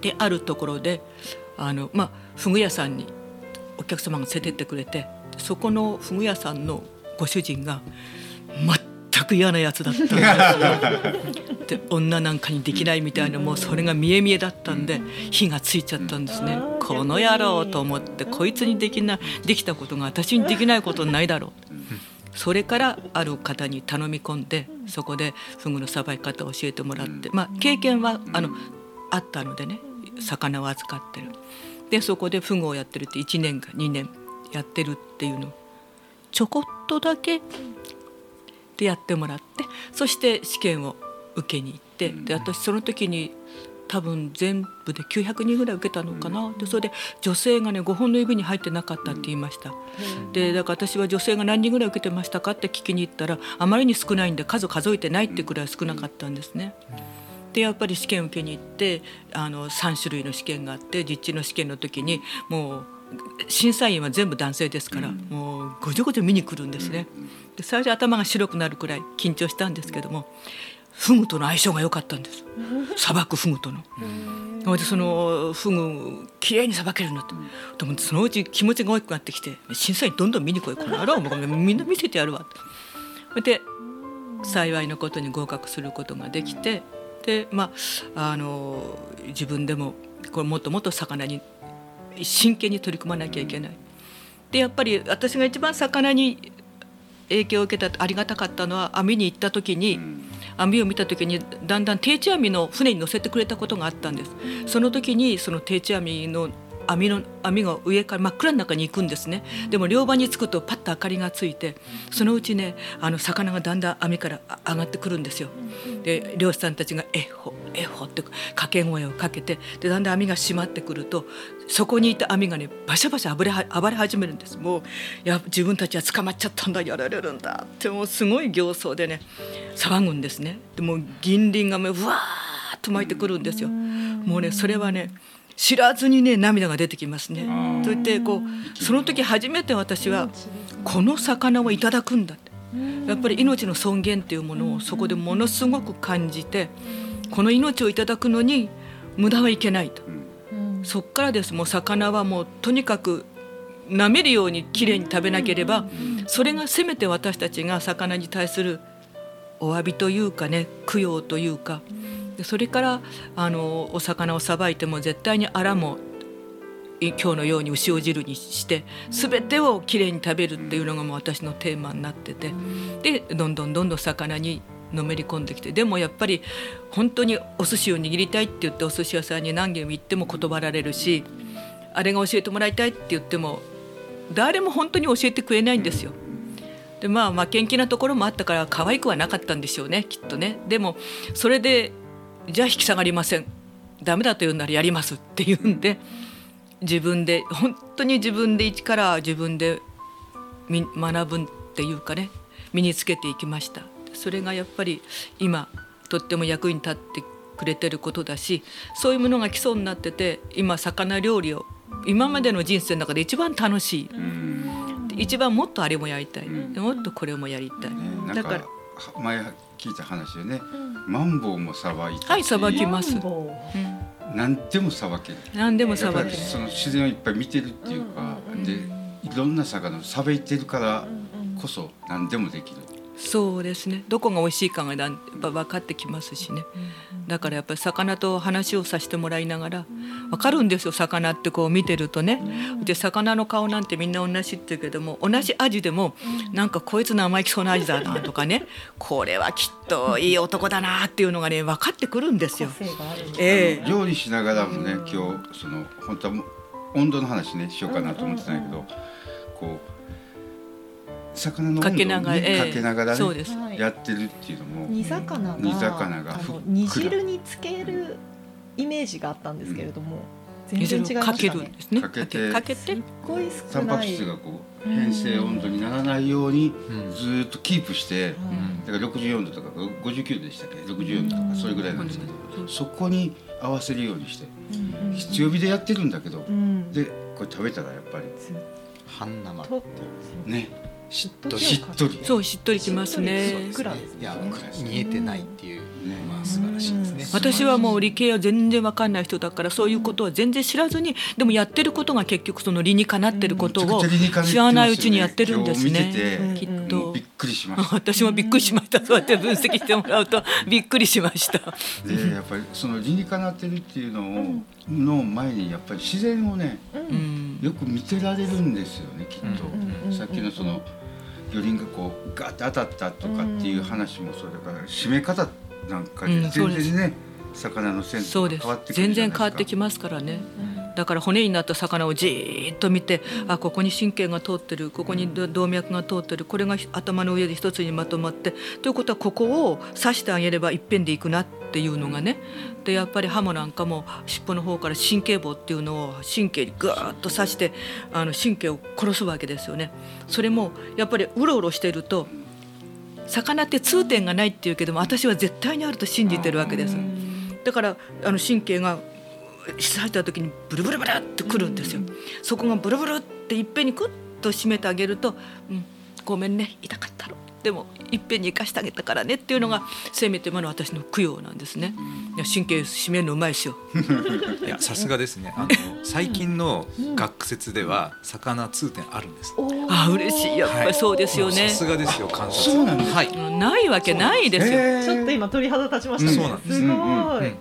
であるところであの、まあ、フグ屋さんにお客様が連れてってくれてそこのフグ屋さんのご主人が全く嫌なやつだったん [laughs] ですよ。で女なんかにできないみたいなもうそれが見え見えだったんで火がついちゃったんですね。この野郎と思ってこいつにできなできたことが私にできないことないだろう。それからある方に頼み込んでそこでフグのさばき方を教えてもらって、まあ、経験はあのあったのでね魚を扱ってるでそこでフグをやってるって1年か2年やってるっていうのをちょこっとだけでやってもらってそして試験を受けに行ってで私その時に多分全部で900人ぐらい受けたのかな。でそれで女性がね5本の指に入ってなかったって言いました。でだから私は女性が何人ぐらい受けてましたかって聞きに行ったらあまりに少ないんで数数えてないってくらい少なかったんですね。でやっぱり試験受けに行ってあの3種類の試験があって実地の試験の時にもう審査員は全部男性ですから、もうごちょごちょ見に来るんですね。で最初頭が白くなるくらい緊張したんですけどもフグとの相性が良かったんですさばくフグとの。でそのフグきれいにさばけるのと、でもそのうち気持ちが大きくなってきて審査員どんどん見に来いこの野郎もうみんな見せてやるわと。で幸いのことに合格することができてでまああの自分でもこれもっともっと魚に真剣に取り組まなきゃいけない。でやっぱり私が一番魚に影響を受けたありがたかったのは網に行った時に、網を見た時にだんだん定置網の船に乗せてくれたことがあったんです。その時にその定置網の網の網が上から真っ暗の中に行くんですねでも両場に着くとパッと明かりがついてそのうちねあの魚がだんだん網から上がってくるんですよ。で漁師さんたちが「えっほえっほ」って掛け声をかけてでだんだん網が閉まってくるとそこにいた網がねバシャバシャ暴れ暴れ始めるんですもういや自分たちは捕まっちゃったんだやられるんだってもうすごい形相でね騒ぐんですね。でも銀鱗がもうわーっと巻いてくるんですよ。もうねそれはね知らずにね涙が出てきますね。といってこうその時初めて私はこの魚をいただくんだって。やっぱり命の尊厳っていうものをそこでものすごく感じてこの命をいただくのに無駄はいけないと。そっからです。もう魚はもうとにかく舐めるようにきれいに食べなければそれがせめて私たちが魚に対するお詫びというかね供養というか。でそれからあのお魚をさばいても絶対にあらも今日のように牛を汁にして全てをきれいに食べるっていうのがもう私のテーマになっててでどんどんどんどん魚にのめり込んできてでもやっぱり本当にお寿司を握りたいって言ってお寿司屋さんに何軒も行っても断られるしあれが教えてもらいたいって言っても誰も本当に教えてくれないんですよ。でまあ負けん気なところもあったから可愛くはなかったんでしょうねきっとね。でもそれでじゃあ引き下がりません。ダメだと言うならやりますって言うんで自分で本当に自分で一から自分で学ぶっていうかね身につけていきました。それがやっぱり今とっても役に立ってくれてることだしそういうものが基礎になってて今魚料理を今までの人生の中で一番楽しい。一番もっとあれもやりたい。もっとこれもやりたい。だから前聞いた話でね、マンボウもさばいてはいさばきます、何でもさばける。何でもさばける。その自然をいっぱい見てるっていうか、でいろんな魚をさばいてるからこそ何でもできるそうですね。どこが美味しいかがやっぱ分かってきますしね。だからやっぱり魚と話をさせてもらいながら分かるんですよ魚ってこう見てるとね。で魚の顔なんてみんな同じって言うけども同じ味でもなんかこいつ生意気そうな味だなとかね。これはきっといい男だなっていうのがね分かってくるんですよ。えー、料理しながらもね今日その本当は温度の話ねしようかなと思ってたんだけどこう魚の温度を、ね、かけながら,、えがらね、やってるっていうのも煮魚が煮魚が煮汁につけるイメージがあったんですけれども、うん、全然違いましたね。ね。かけてかけて。すっごいタンパク質がこう変性温度にならないようにずっとキープして、だから64度とか59度でしたっけ？64度とかそれぐらいなんですけど、そこに合わせるようにして、必要日でやってるんだけど、でこれ食べたらやっぱり半生とねしっとり。しっとり。そうしっとりきますね。いや見えてないっていうまあ素晴らしいですね。私はもう理系は全然わかんない人だからそういうことは全然知らずにでもやってることが結局その理にかなってることを知らないうちにやってるんですね。きっもと。うびっくりしました。[laughs] 私もびっくりしました。そうやって分析してもらうと [laughs] びっくりしました。でやっぱりその理にかなってるっていうのを、の前にやっぱり自然をねうん。よく見てられるんですよねきっと、うん。さっきのその魚鱗がこうガッと当たったとかっていう話もそうだから締め方なんかでうんそうです。全然ね、魚の鮮度そうですが変わってくる全じゃないですか。然変わってきますからねだから骨になった魚をじーっと見てあここに神経が通ってるここに動脈が通ってるこれが頭の上で一つにまとまってということはここを刺してあげればいっぺんでいくなっていうのがねでやっぱりハモなんかも尻尾の方から神経棒っていうのを神経にぐーっと刺してあの神経を殺すわけですよね。それもやっぱりうろうろしていると魚って痛点がないっていうけども私は絶対にあると信じてるわけです。だからあの神経が刺した時にブルブルブルってくるんですよ。そこがブルブルっていっぺんにクッと締めてあげると「うん、ごめんね痛かったろ」でもいっぺんに生かしてあげたからねっていうのがせめてもの私の供養なんですね。いや神経締めるのうまいですよ。[laughs] いやさすがですね。あの最近の学説では魚通点あるんです。あ嬉しい。やっぱりそうですよね。さ。すがですよ観察。そうなんです。はい。うんないわけないですよ。ちょっと今鳥肌立ちましたね。そうなんです。すごい。うん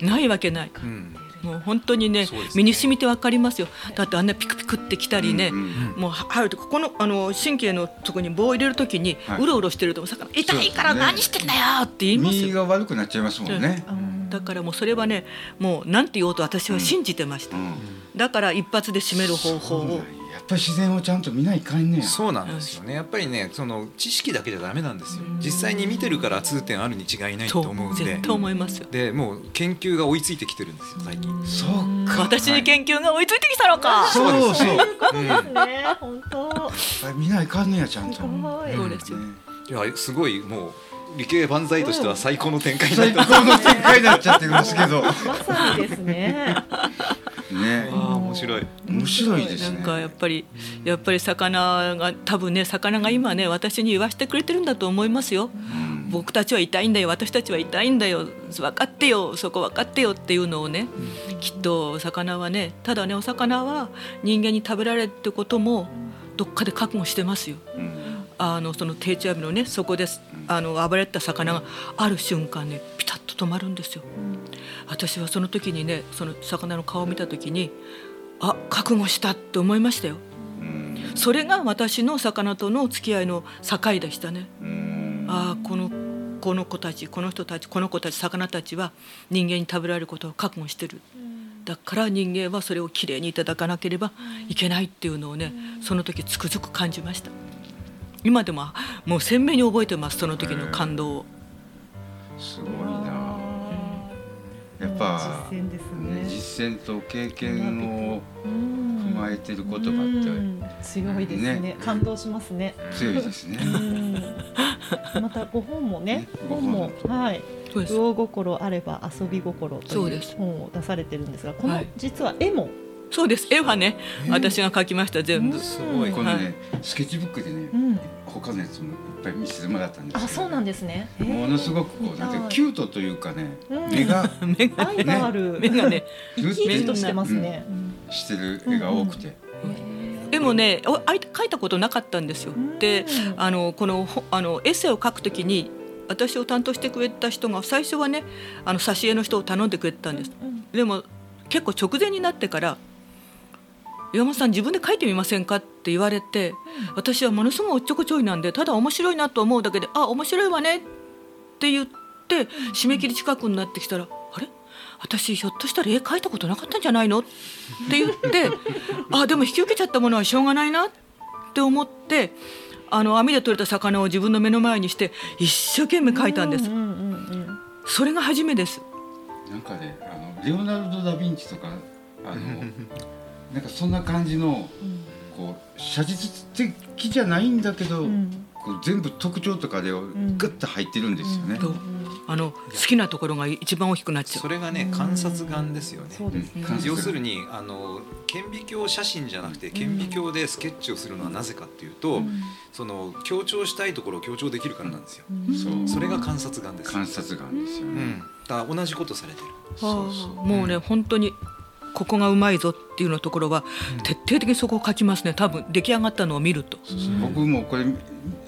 ないわけない。うんもう本当にねね身に染みてわかりますよ。だってあんなピクピクってきたりね。うんうんもう入るとここのあの神経のとこに棒を入れるときに、はいうろうろしてると魚痛いから何してんだよって言います身よ。が悪くなっちゃいますもんね、だからもうそれはねもうなんて言おうと私は信じてました。うんだから一発で締める方法を。やっぱり自然をちゃんと見ないかんねや。そうなんですよね。やっぱりねその知識だけじゃダメなんですよ。実際に見てるから通点あるに違いないとそう思うんで。絶対思いますよ。でもう研究が追いついてきてるんですよ最近。そうか。私に研究が追いついてきたのか。そうそう。やっそうですね。本当。見ないかんねやちゃんと。すごい。そうですよ。ねいやすごいもう理系万歳としては最高の展開にな最高の展開になっちゃってますけど。まさにですね。ね。ああ面白い。面白いですね。なんかやっぱりやっぱり魚が多分ね魚が今ね私に言わせてくれてるんだと思いますよ。うん。僕たちは痛いんだよ私たちは痛いんだよ分かってよそこ分かってよっていうのをね、きっとお魚はねただねお魚は人間に食べられるってこともどっかで覚悟してますよ。うん。あのその定置網のねそこですあの暴れた魚がある瞬間ねピタッと止まるんですよ。私はその時にねその魚の顔を見た時にあ覚悟したって思いましたよ。うんそれが私の魚との付き合いの境でしたね。うんああこのこの子たちこの人たちこの子たち魚たちは人間に食べられることを覚悟してる。だから人間はそれをきれいにいただかなければいけないっていうのをねその時つくづく感じました今でももう鮮明に覚えてますその時の感動を。すごいな。やっぱ実践ですね。ね。実践と経験をうん。踏まえてる言葉うん。強いですね。ね。感動しますね。って強いですね。うん。またご本もねね、本も。はい、魚心あれば遊び心というそうです。本を出されてるんですが、このはい。実は絵も、そうです。絵はね私が描きました全部。うん。すごい。このねはいスケッチブックでねうん、他のやつもいっぱい見せてもらったんですあそうなんですね。ものすごくこうなんてキュートというかねうん。目が目が愛がある、目がね生き生きとしてますね。してる絵が多くて。絵もねおあい描いたことなかったんですよ。うん。であのこのほあのエッセイを書くときに私を担当してくれた人が最初はねあの挿絵の人を頼んでくれてたんです。うん。でも結構直前になってから「岩本さん自分で書いてみませんか?」って言われて私はものすごいおっちょこちょいなんでただ面白いなと思うだけで「あ面白いわね」って言って締め切り近くになってきたら「あれ？私ひょっとしたら絵描いたことなかったんじゃないの?」って言って「[laughs] あでも引き受けちゃったものはしょうがないな」って思ってあの網で取れた魚を自分の目の前にして一生懸命描いたんですうんうんうんそれが初めですなんかねあのレオナルド・ダ・ヴィンチとかあの [laughs] なんかそんな感じのうん。こう写実的じゃないんだけど、うん。こう全部特徴とかでん。グッと入ってるんですよね。そう。あの好きなところが一番大きくなっちゃそうれがね観察眼ですよね。ね。要するにあの顕微鏡写真じゃなくて顕微鏡でスケッチをするのはなぜかっていうと、その強調したいところを強調できるからなんですよ。そう。それが観察眼です。観察眼ですよね、うん、だから同じことされてる。そうそう。もうね本当にここがうまいぞっていうのところは徹底的にそこを書きますね。多分出来上がったのを見ると。僕もこれ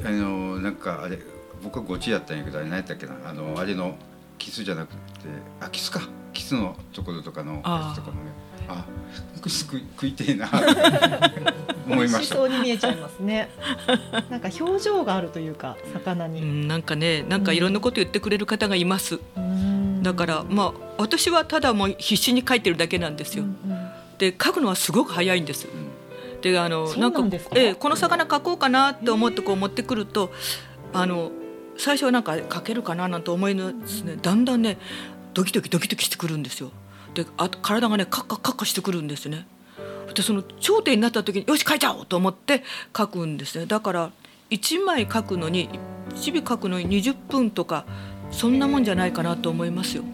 あのなんかあれ僕はゴチやったんやけどあれ何やったっけな。あのあれのキスじゃなくてあキスか。キスのところとかのやつとかもね。あキス食い食いてえな。[laughs] 思いました。美味しそうに見えちゃいますね。[laughs] なんか表情があるというか魚うに。んなんかねなんかいろんなこと言ってくれる方がいます。うん。だからまあ私はただもう必死に書いてるだけなんですよ。で書くのはすごく早いんです。であのなんか？ええこの魚書こうかなって思ってこう持ってくるとあの最初はなんか書けるかななんて思いのですねだんだんねドキドキドキドキしてくるんですよ。であと体がねカッカカッカしてくるんですね。でその頂点になった時によし書いちゃおうと思って書くんですね。だから1枚書くのに1尾書くのに20分とかそんなもんじゃないかなと思いますよ。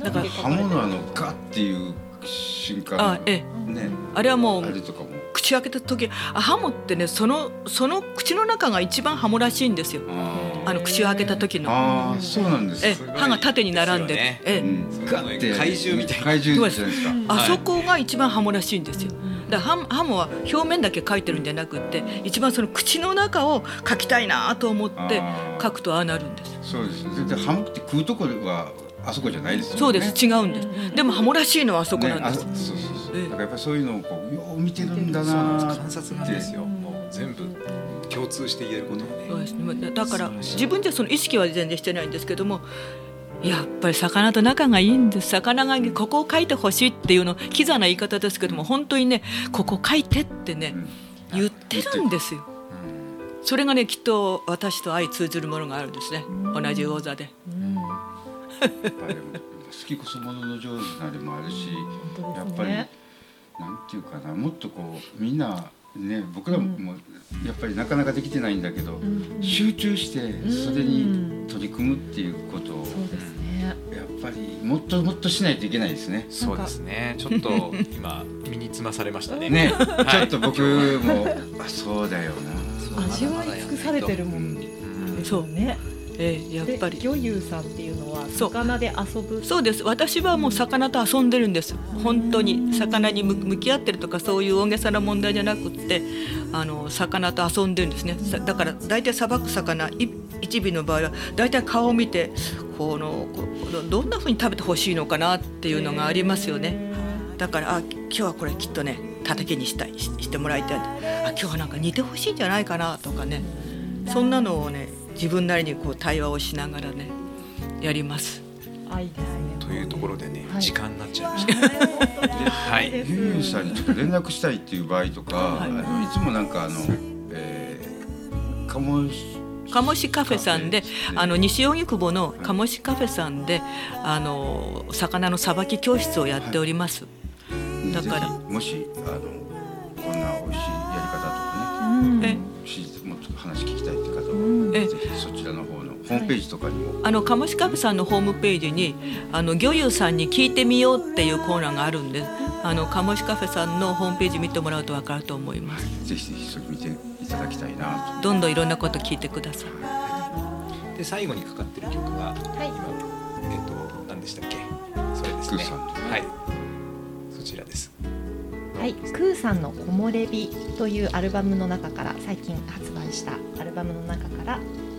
だから刃物あのガッっていう瞬間あええ。ね。あれはもうあれとかも。口開けた時あハモってねそのその口の中が一番ハモらしいんですよ。ああの口を開けた時の。あーそうなんです。え歯が縦に並んで。ね。えうん。ガッて怪獣みたいな。怪獣じゃないですか。あそこが一番ハモらしいんですよ。だからハハモは表面だけ描いてるんじゃなくって一番その口の中を描きたいなと思って描くとああなるんですそうです絶対ハモって食うところはあそこじゃないですよね。そうです。違うんです。でもハモらしいのはあそこなんです、ねあそうそうそうええ。だからやっぱりそういうのをこうよう見てるんだなんなです観察眼ですよ。もう全部共通して言えることをね。そうですね。だから自分じゃその意識は全然してないんですけどもやっぱり魚と仲がいいんです。魚がここを書いてほしいっていうのキザな言い方ですけども本当にねここ書いてってねうん。言ってるんですよ。それがねきっと私と相通ずるものがあるんですね。同じ魚座で。やっぱり好きこそものの上手なりもあるし本当やっぱり。なんていうかなもっとこうみんなね僕らもやっぱりなかなかできてないんだけど、集中してそれに取り組むっていうことをそうですね。やっぱりもっともっとしないといけないですね。そうですね。ちょっと [laughs] 今身につまされましたね。ね、はいちょっと僕もあそうだよな。味わい尽くされてるもんうんですよね。ええやっぱり。で魚友さんっていうのは魚で遊ぶ？そうです。私はもう魚と遊んでるんです。本当に。魚に向向き合ってるとかそういう大げさな問題じゃなくってあの魚と遊んでるんですね。さだから大体さばく魚い一尾の場合は大体顔を見てこのこどどんな風に食べてほしいのかなっていうのがありますよね。だからあ今日はこれきっとねたたきにしたいししてもらいたい。あ今日はなんか似てほしいんじゃないかなとかね。そんなのをね自分なりにこう対話をしながらねやります。愛ですね。というところでね、はい時間になっちゃいました。はい。いユーユーさんにちょっと連絡したいっていう場合とか、はいあのいつもなんかあの、えー、鴨鴨志カフェさんであの西荻窪の鴨志カフェさんであの魚のさばき教室をやっております。だからもしあのこんな美味しいやり方とかうんもっと話聞きたいって方は、えホームページとかにも、あの鴨志カフェさんのホームページにあの魚友さんに聞いてみようっていうコーナーがあるんであの鴨志カフェさんのホームページ見てもらうと分かると思います。ぜひぜひそれ見ていただきたいなどんどんいろんなこと聞いてください。で最後にかかってる曲が、今えっ、と何でしたっけ？それですね。クーさんはい。そちらです。はい、クーさんの木漏れ日というアルバムの中から最近発売したアルバムの中から、えー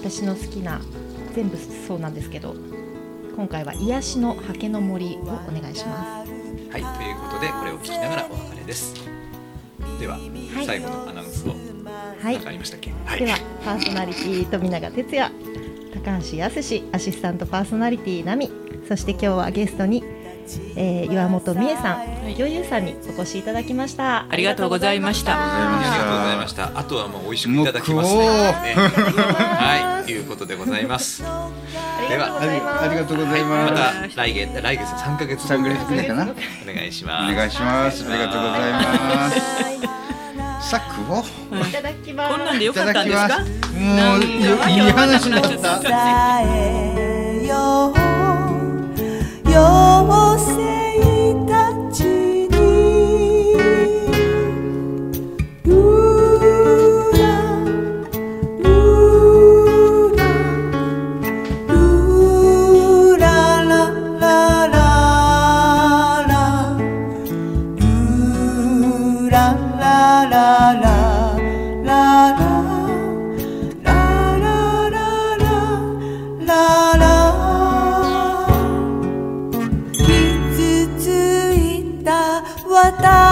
私の好きな全部そうなんですけど今回は癒しの刷毛の森をお願いしまはい。ということでこれを聞きながらお別れです。では、はい最後のアナウンスをす。はい何かありましたっけ？はい。ではパーソナリティ富永哲也高橋康アシスタントパーソナリティナミそして今日はゲストに、えー岩本美恵さん、女優さんにお越しいただきました。ありがとうございました。ありがとうございました。あとはもう美味しくいただきますね。もうねしたはい、ということでございます。ありがとうございます。ありがとうございまます、た来月来月三ヶ月後三ぐらいぐらいかなお願いしおます。願いします。ありがとうございます。はい。さあ食おういただきます。こんなんでよかったんですか？もうかいい話だっわけわかんなったえよう妖我。